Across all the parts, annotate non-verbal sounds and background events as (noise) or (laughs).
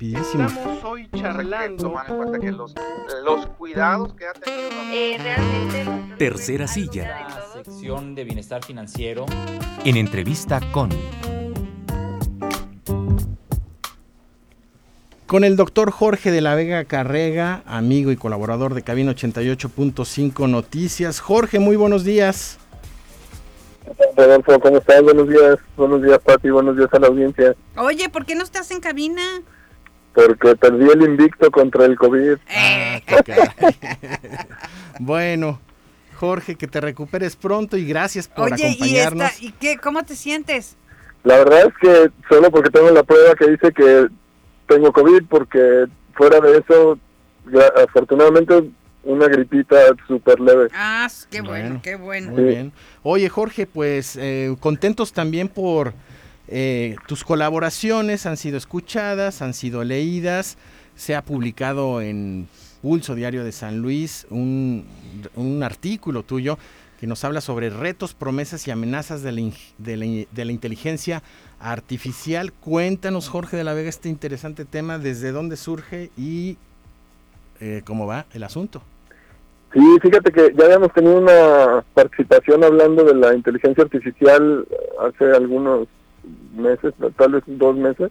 Estamos hoy charlando. Tomar en cuenta que los, los cuidados que ha tenido. Eh, realmente. Tercera silla. La sección de bienestar financiero. En entrevista con. Con el doctor Jorge de la Vega Carrega, amigo y colaborador de Cabina 88.5 Noticias. Jorge, muy buenos días. Rodolfo, ¿cómo estás? Buenos días. Buenos días, Pati. Buenos días a la audiencia. Oye, ¿por qué no estás en cabina? Porque perdí el invicto contra el COVID. Ah, (laughs) bueno, Jorge, que te recuperes pronto y gracias por acompañarnos. ¿y, qué? ¿Cómo te sientes? La verdad es que solo porque tengo la prueba que dice que tengo COVID, porque fuera de eso, afortunadamente una gripita súper leve. Ah, qué bueno, qué bueno. Muy bien. Oye, Jorge, pues eh, contentos también por eh, tus colaboraciones han sido escuchadas, han sido leídas, se ha publicado en Pulso Diario de San Luis un, artículo tuyo que nos habla sobre retos, promesas y amenazas de la, inteligencia artificial. Cuéntanos, Jorge de la Vega, este interesante tema, desde dónde surge y eh, cómo va el asunto. Sí, fíjate que ya habíamos tenido una participación hablando de la inteligencia artificial hace algunos meses, tal vez dos meses,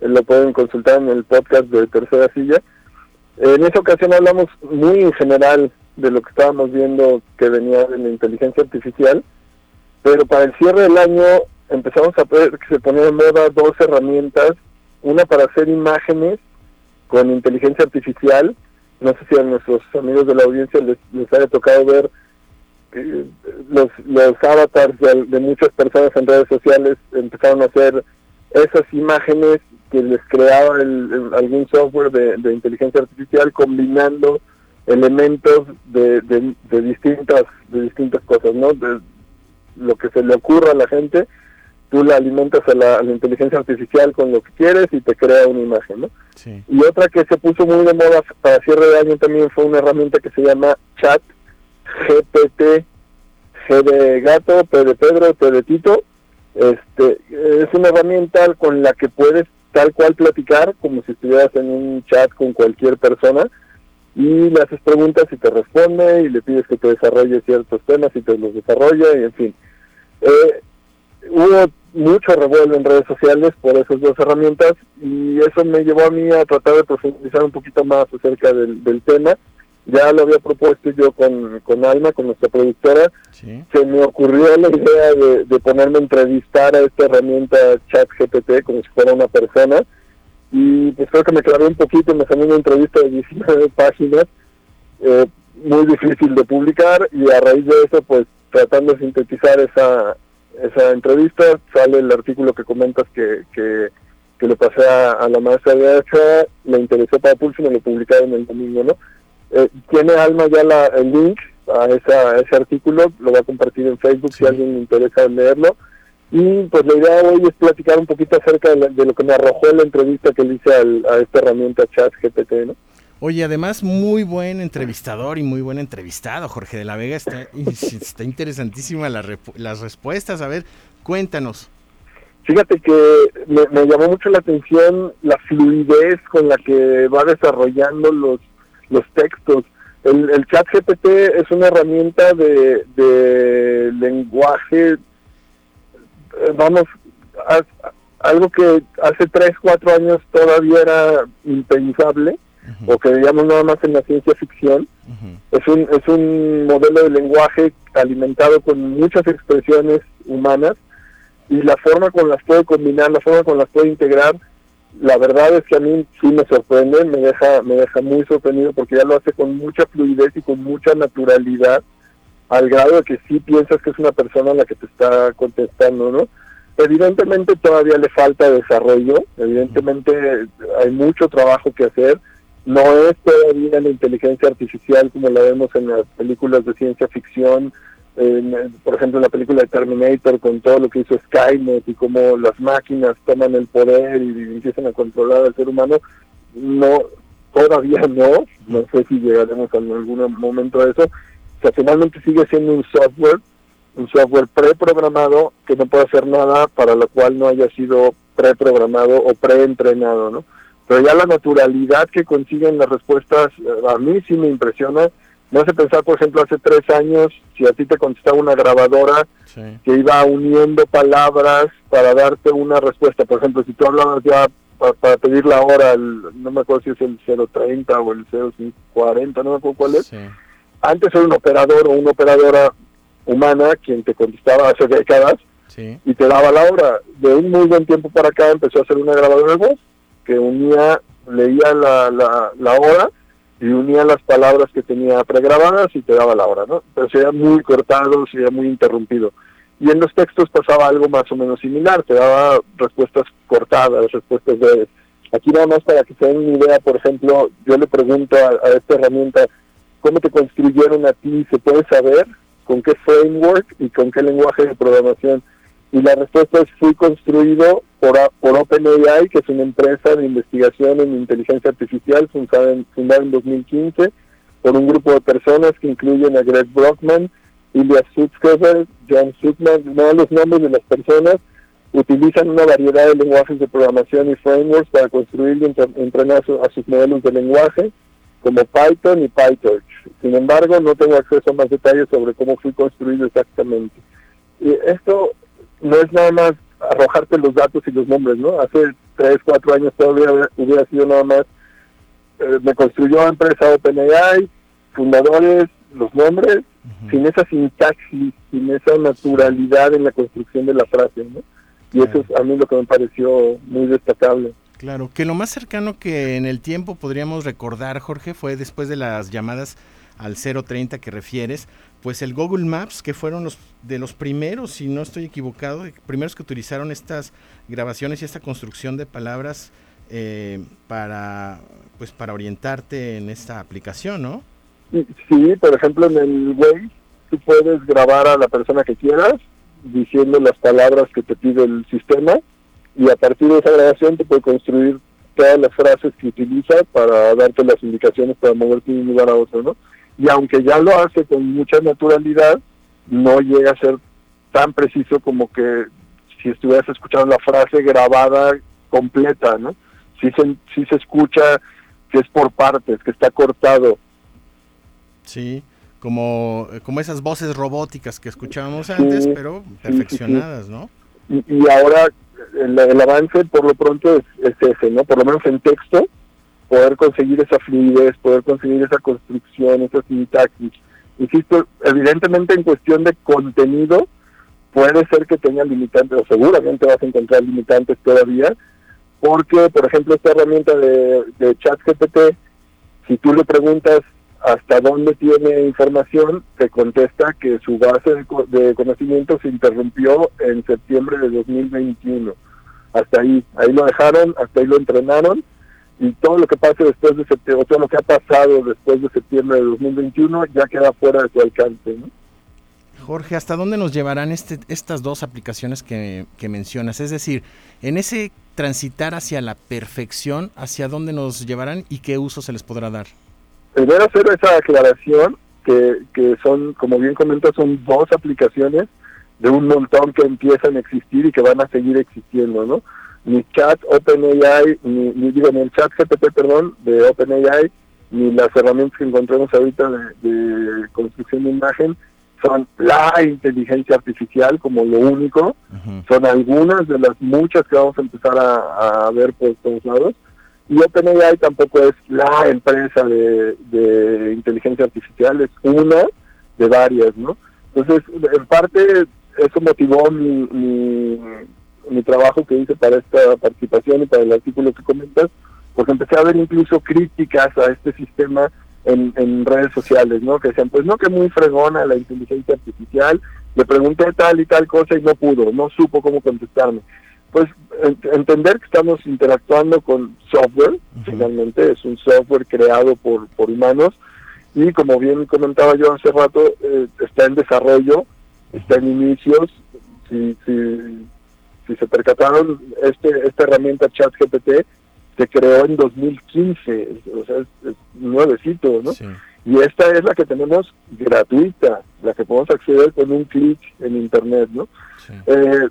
eh, lo pueden consultar en el podcast de Tercera Silla. En esa ocasión hablamos muy en general de lo que estábamos viendo que venía de la inteligencia artificial, pero para el cierre del año empezamos a ver que se ponían en moda dos herramientas, una para hacer imágenes con inteligencia artificial, no sé si a nuestros amigos de la audiencia les, les haya tocado ver los, los avatars de, muchas personas en redes sociales empezaron a hacer esas imágenes que les creaba algún software de, inteligencia artificial combinando elementos de, de, distintas de distintas cosas no de lo que se le ocurra a la gente tú la alimentas a la, inteligencia artificial con lo que quieres y te crea una imagen no y otra que se puso muy de moda para cierre de año también fue una herramienta que se llama chat GPT, G de gato, P de Pedro, T de Tito. Este, es una herramienta con la que puedes tal cual platicar como si estuvieras en un chat con cualquier persona y le haces preguntas y te responde y le pides que te desarrolle ciertos temas y te los desarrolla y en fin. Eh, hubo mucho revuelo en redes sociales por esas dos herramientas y eso me llevó a mí a tratar de profundizar un poquito más acerca del, del tema ya lo había propuesto yo con, con Alma, con nuestra productora, se me ocurrió la idea de, ponerme a entrevistar a esta herramienta chat GPT como si fuera una persona. Y pues creo que me clavé un poquito, me salió una entrevista de 19 (laughs) páginas, eh, muy difícil de publicar y a raíz de eso pues tratando de sintetizar esa, esa entrevista sale el artículo que comentas que, que, que le pasé a, la maestra de le interesó para Pulso y me lo publicaron el domingo, ¿no? Eh, tiene Alma ya la, el link a, esa, ese artículo, lo va a compartir en Facebook si alguien le interesa leerlo. Y pues la idea hoy es platicar un poquito acerca de, lo que me arrojó la entrevista que le hice a esta herramienta chat GPT, ¿no? Oye, además muy buen entrevistador y muy buen entrevistado, Jorge de la Vega. Está, (laughs) está interesantísima las respuestas. A ver, cuéntanos. Fíjate que me, me, llamó mucho la atención la fluidez con la que va desarrollando los los textos. El, el chat GPT es una herramienta de, de lenguaje, eh, vamos, algo que hace 3, 4 años todavía era impensable, o que digamos nada más en la ciencia ficción. es, un, es un modelo de lenguaje alimentado con muchas expresiones humanas y la forma con las puede combinar, la forma con las puede integrar, la verdad es que a mí sí me sorprende, me deja, me deja muy sorprendido porque ya lo hace con mucha fluidez y con mucha naturalidad, al grado de que sí piensas que es una persona la que te está contestando, ¿no? Evidentemente todavía le falta desarrollo, evidentemente hay mucho trabajo que hacer, no es todavía la inteligencia artificial como la vemos en las películas de ciencia ficción, por ejemplo, en la película de Terminator, con todo lo que hizo Skynet y cómo las máquinas toman el poder y, empiezan a controlar al ser humano, no, todavía no, no sé si llegaremos en algún momento a eso, o sea, finalmente sigue siendo un software, un software preprogramado que no puede hacer nada para lo cual no haya sido preprogramado o preentrenado, ¿no? pero ya la naturalidad que consiguen las respuestas eh, a mí sí me impresiona. Me hace pensar, por ejemplo, hace tres años, si a ti te contestaba una grabadora que iba uniendo palabras para darte una respuesta. Por ejemplo, si tú hablabas ya para, pedir la hora, no me acuerdo si es el 030 o el 0540, no me acuerdo cuál es. Antes era un operador o una operadora humana quien te contestaba hace décadas y te daba la hora. De un muy buen tiempo para acá empezó a hacer una grabadora de voz que unía, leía la, la, la hora y unía las palabras que tenía pregrabadas y te daba la hora, ¿no? Pero sería muy cortado, sería muy interrumpido. Y en los textos pasaba algo más o menos similar, te daba respuestas cortadas, respuestas breves. Aquí nada más para que se den una idea, por ejemplo, yo le pregunto a, esta herramienta, ¿cómo te construyeron a ti? ¿Se puede saber con qué framework y con qué lenguaje de programación? Y la respuesta es, fui construido por, por OpenAI, que es una empresa de investigación en inteligencia artificial fundada en, fundada en 2015 por un grupo de personas que incluyen a Greg Brockman, Ilya Sutskever, John Sutman, no los nombres de las personas, utilizan una variedad de lenguajes de programación y frameworks para construir y entrenar a sus modelos de lenguaje, como Python y PyTorch. Sin embargo, no tengo acceso a más detalles sobre cómo fui construido exactamente. Y esto no es nada más arrojarte los datos y los nombres, ¿no? Hace tres, cuatro años todavía hubiera sido nada más, eh, me construyó empresa OpenAI, fundadores, los nombres, sin esa sintaxis, sin esa naturalidad en la construcción de la frase, ¿no? Y eso es a mí lo que me pareció muy destacable. Claro, que lo más cercano que en el tiempo podríamos recordar, Jorge, fue después de las llamadas al 030 que refieres, pues el Google Maps, que fueron los de los primeros, si no estoy equivocado, primeros que utilizaron estas grabaciones y esta construcción de palabras eh, para, pues para orientarte en esta aplicación, ¿no? Sí, por ejemplo en el Waze tú puedes grabar a la persona que quieras diciendo las palabras que te pide el sistema y a partir de esa grabación te puede construir todas las frases que utiliza para darte las indicaciones para moverte de un lugar a otro, ¿no? Y aunque ya lo hace con mucha naturalidad, no llega a ser tan preciso como que si estuvieras escuchando la frase grabada completa, ¿no? Sí se, sí se escucha que es por partes, que está cortado. Sí, como, como esas voces robóticas que escuchábamos antes, pero perfeccionadas, ¿no? Y, y ahora el, el, avance por lo pronto es, es ese, ¿no? Por lo menos en texto, poder conseguir esa fluidez, poder conseguir esa construcción, esa sintaxis. Insisto, evidentemente en cuestión de contenido, puede ser que tenga limitantes, o seguramente vas a encontrar limitantes todavía, porque, por ejemplo, esta herramienta de, de ChatGPT, si tú le preguntas hasta dónde tiene información, te contesta que su base de, de conocimiento se interrumpió en septiembre de 2021. Hasta ahí, ahí lo dejaron, hasta ahí lo entrenaron, y todo lo que pase después de septiembre, o todo lo que ha pasado después de septiembre de 2021 ya queda fuera de su alcance. ¿no? Jorge, ¿hasta dónde nos llevarán este, estas dos aplicaciones que, que, mencionas? Es decir, en ese transitar hacia la perfección, ¿hacia dónde nos llevarán y qué uso se les podrá dar? Primero hacer esa aclaración, que, que son, como bien comentas, son dos aplicaciones de un montón que empiezan a existir y que van a seguir existiendo, ¿no? Ni chat OpenAI, ni, ni digo, ni el chat GPT, perdón, de OpenAI, ni las herramientas que encontramos ahorita de, construcción de imagen son la inteligencia artificial como lo único, son algunas de las muchas que vamos a empezar a, ver por todos lados, y OpenAI tampoco es la empresa de, de inteligencia artificial, es una de varias, ¿no? Entonces, en parte, eso motivó mi, mi mi trabajo que hice para esta participación y para el artículo que comentas, porque empecé a ver incluso críticas a este sistema en, en redes sociales, ¿no? Que decían, pues no, que muy fregona la inteligencia artificial, le pregunté tal y tal cosa y no pudo, no supo cómo contestarme. Pues entender que estamos interactuando con software, finalmente es un software creado por, por humanos y como bien comentaba yo hace rato, eh, está en desarrollo, está en inicios, si, si si se percataron, este esta herramienta ChatGPT se creó en 2015, o sea, es, nuevecito, ¿no? Y esta es la que tenemos gratuita, la que podemos acceder con un clic en Internet, ¿no? Eh,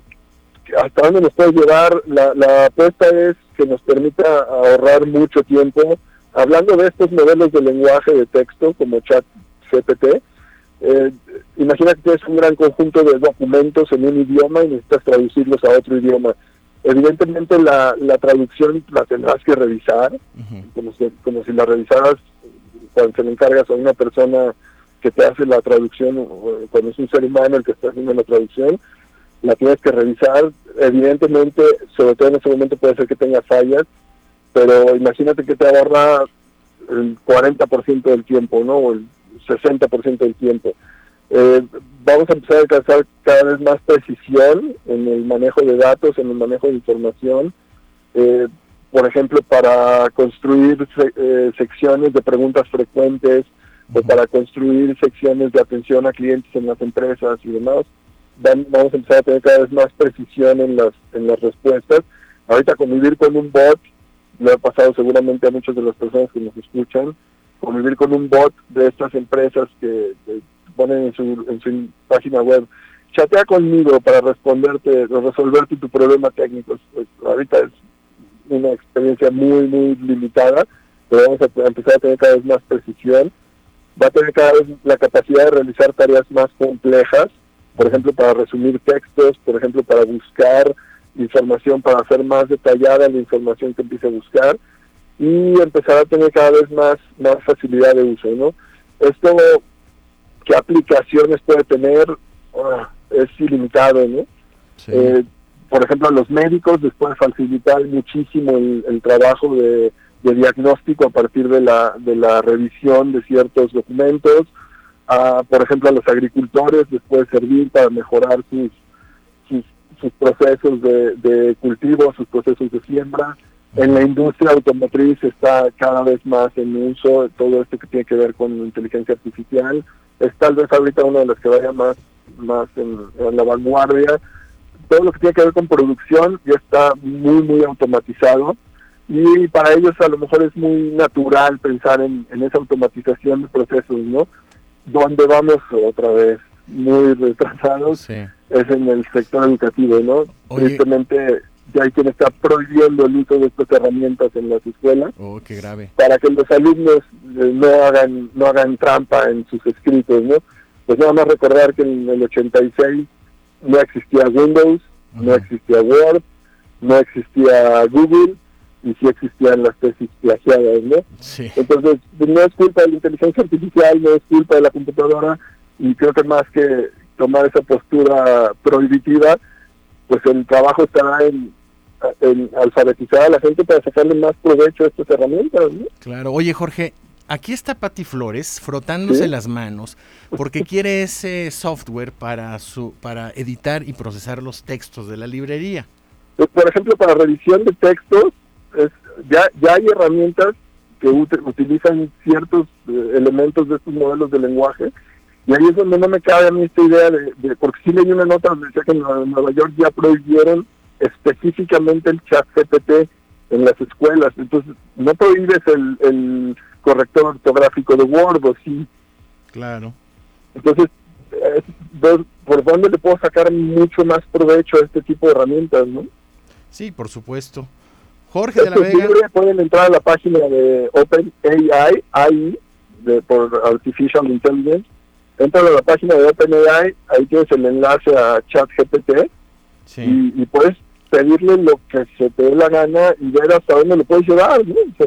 hasta dónde nos puede llevar. La, la apuesta es que nos permita ahorrar mucho tiempo. Hablando de estos modelos de lenguaje de texto como chat GPT, eh, imagina que tienes un gran conjunto de documentos en un idioma y necesitas traducirlos a otro idioma. Evidentemente la, la traducción la tendrás que revisar, como, si, como si la revisaras cuando se le encargas a una persona que te hace la traducción, cuando es un ser humano el que está haciendo la traducción, la tienes que revisar. Evidentemente, sobre todo en ese momento puede ser que tenga fallas, pero imagínate que te ahorra el 40% del tiempo, ¿no? O el 60% del tiempo. Eh, vamos a empezar a alcanzar cada vez más precisión en el manejo de datos, en el manejo de información. Eh, por ejemplo, para construir eh, secciones de preguntas frecuentes o para construir secciones de atención a clientes en las empresas y demás, vamos a empezar a tener cada vez más precisión en las, en las respuestas. Ahorita convivir con un bot, lo ha pasado seguramente a muchas de las personas que nos escuchan, convivir con un bot de estas empresas que, ponen en su, en su página web, chatea conmigo para responderte, resolverte tu problema técnico. Pues, ahorita es una experiencia muy, muy limitada, pero vamos a empezar a tener cada vez más precisión. Va a tener cada vez la capacidad de realizar tareas más complejas, por ejemplo, para resumir textos, por ejemplo, para buscar información, para hacer más detallada la información que empiece a buscar y empezar a tener cada vez más, más facilidad de uso, ¿no? Esto, ¿qué aplicaciones puede tener? Ah, es ilimitado, ¿no? Eh, por ejemplo, a los médicos les puede facilitar muchísimo el, trabajo de, diagnóstico a partir de la, de la revisión de ciertos documentos. por ejemplo, a los agricultores les puede servir para mejorar sus, sus, procesos de, de cultivo, sus procesos de siembra en la industria automotriz está cada vez más en uso todo esto que tiene que ver con inteligencia artificial. Es tal vez ahorita una de las que vaya más, más en, la vanguardia. Todo lo que tiene que ver con producción ya está muy, muy automatizado y para ellos a lo mejor es muy natural pensar en, esa automatización de procesos, ¿no? Donde vamos otra vez muy retrasados es en el sector educativo, ¿no? Tristemente ya hay quien está prohibiendo el uso de estas herramientas en las escuelas. Oh, qué grave. Para que los alumnos eh, no hagan no hagan trampa en sus escritos, ¿no? Pues nada más recordar que en el 86 no existía Windows, no existía Word, no existía Google y sí existían las tesis plagiadas, ¿no? Sí. Entonces, no es culpa de la inteligencia artificial, no es culpa de la computadora y creo que más que tomar esa postura prohibitiva, pues el trabajo estará en, alfabetizar a la gente para sacarle más provecho a estas herramientas. Claro, oye Jorge, aquí está Pati Flores frotándose las manos porque quiere ese software para su para editar y procesar los textos de la librería. Pues, por ejemplo, para revisión de textos, es, ya, ya hay herramientas que utilizan ciertos eh, elementos de estos modelos de lenguaje y ahí es donde no me cabe a mí esta idea de, porque sí leí una nota donde decía que en Nueva York ya prohibieron específicamente el chat GPT en las escuelas. Entonces, no prohíbes el, corrector ortográfico de Word, ¿o sí? Claro. Entonces, ¿por dónde le puedo sacar mucho más provecho a este tipo de herramientas, no? Sí, por supuesto. Jorge de la Vega. pueden entrar a la página de OpenAI, AI, de, por Artificial Intelligence. Entra a la página de OpenAI, ahí tienes el enlace a ChatGPT sí. y, y puedes pedirle lo que se te dé la gana y ver hasta dónde lo puedes llevar.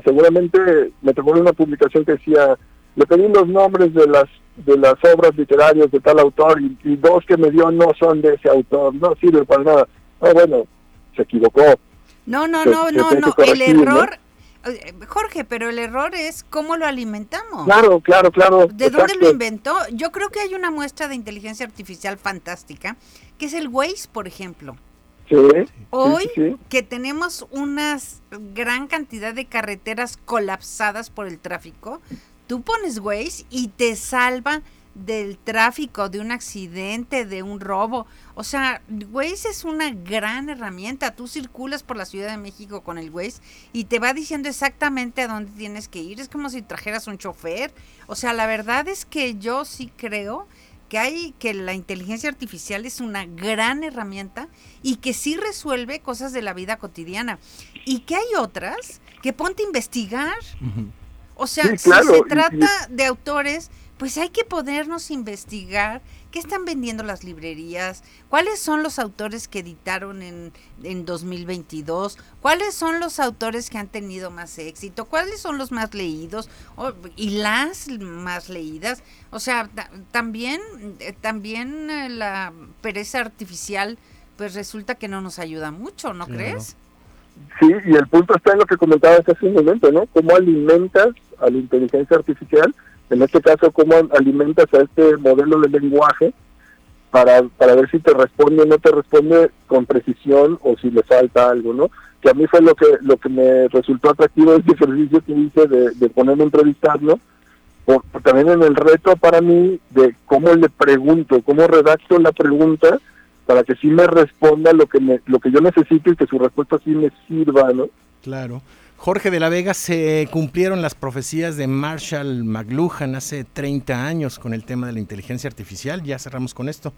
seguramente me tocó una publicación que decía, le pedí los nombres de las de las obras literarias de tal autor y, dos que me dio no son de ese autor, no sirve para nada. Ah, bueno, se equivocó. No, no, no, no, no, el error... Eh, Jorge, pero el error es cómo lo alimentamos. Claro, claro, claro. ¿De dónde lo inventó? Yo creo que hay una muestra de inteligencia artificial fantástica, que es el Waze, por ejemplo. Hoy que tenemos una gran cantidad de carreteras colapsadas por el tráfico, tú pones Waze y te salva del tráfico, de un accidente, de un robo. O sea, Waze es una gran herramienta. Tú circulas por la Ciudad de México con el Waze y te va diciendo exactamente a dónde tienes que ir. Es como si trajeras un chofer. O sea, la verdad es que yo sí creo que hay que la inteligencia artificial es una gran herramienta y que sí resuelve cosas de la vida cotidiana y que hay otras que ponte a investigar. O sea, si se trata de autores, pues hay que podernos investigar ¿Qué están vendiendo las librerías? ¿Cuáles son los autores que editaron en, en 2022? ¿Cuáles son los autores que han tenido más éxito? ¿Cuáles son los más leídos? y las más leídas. O sea, también, eh, también eh, la pereza artificial, pues resulta que no nos ayuda mucho, ¿no crees? Sí, y el punto está en lo que comentabas hace un momento, ¿no? ¿Cómo alimentas a la inteligencia artificial? En este caso, cómo alimentas a este modelo de lenguaje para, para ver si te responde o no te responde con precisión o si le falta algo, ¿no? Que a mí fue lo que lo que me resultó atractivo este ejercicio que hice de, de ponerme a entrevistarlo, por, también en el reto para mí de cómo le pregunto, cómo redacto la pregunta para que sí me responda lo que me, lo que yo necesito y que su respuesta sí me sirva, ¿no? Claro. Jorge de la Vega, se cumplieron las profecías de Marshall McLuhan hace 30 años con el tema de la inteligencia artificial. Ya cerramos con esto.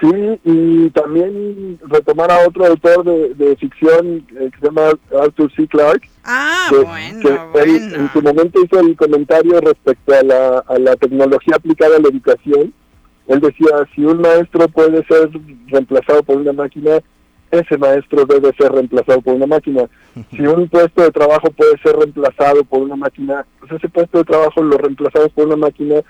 Sí, y también retomar a otro autor de, ficción eh, que se llama Arthur C. Clarke. Ah, bueno, en su momento hizo el comentario respecto a la, a la tecnología aplicada a la educación. Él decía, si un maestro puede ser reemplazado por una máquina, ese maestro debe ser reemplazado por una máquina. (laughs) Si un puesto de trabajo puede ser reemplazado por una máquina, pues ese puesto de trabajo lo reemplazamos por una máquina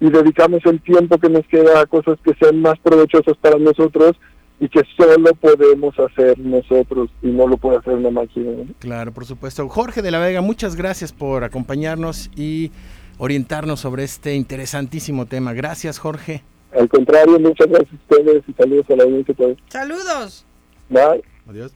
y dedicamos el tiempo que nos queda a cosas que sean más provechosas para nosotros y que solo podemos hacer nosotros y no lo puede hacer una máquina. Claro, por supuesto. Jorge de la Vega, muchas gracias por acompañarnos y orientarnos sobre este interesantísimo tema. Gracias, Jorge. Al contrario, muchas gracias a ustedes y saludos a la audiencia. Saludos. Bye. Adiós.